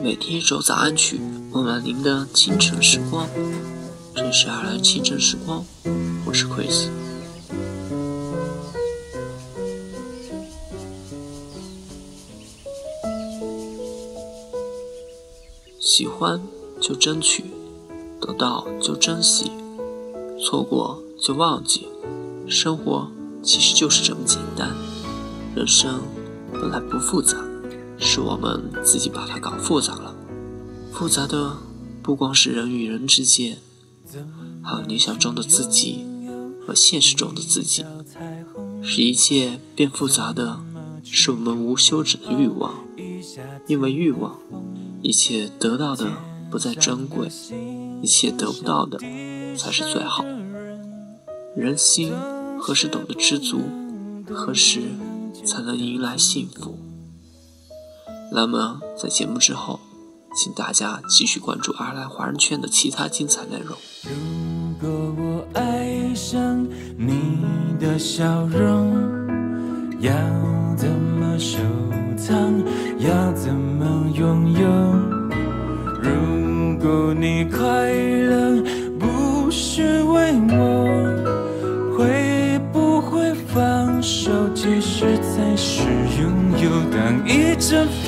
每天一首早安曲，温暖您的清晨时光。这是爱尔兰清晨时光，我是 Chris。喜欢就争取，得到就珍惜，错过就忘记。生活其实就是这么简单，人生本来不复杂，是我们自己把它搞复杂了。复杂的不光是人与人之间，还有理想中的自己和现实中的自己。使一切变复杂的，是我们无休止的欲望，因为欲望。一切得到的不再珍贵，一切得不到的才是最好。人心何时懂得知足？何时才能迎来幸福？那么，在节目之后，请大家继续关注阿兰华人圈的其他精彩内容。如果我爱上你的笑容，要怎么收藏？要怎么拥有？如果你快乐不是为我，会不会放手？其实才是拥有。当一阵风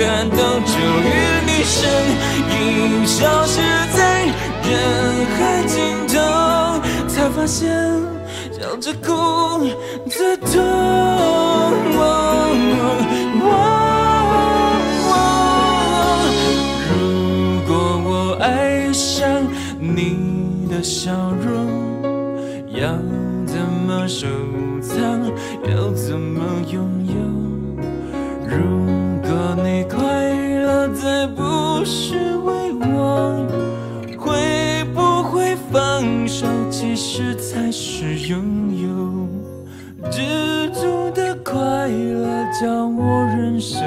感动，终于你身影消失在人海尽头，才发现笑着哭最痛。如果我爱上你的笑容，要怎么收藏？要怎么拥有？如果不是为我，会不会放手？其实才是拥有。知足的快乐叫我忍受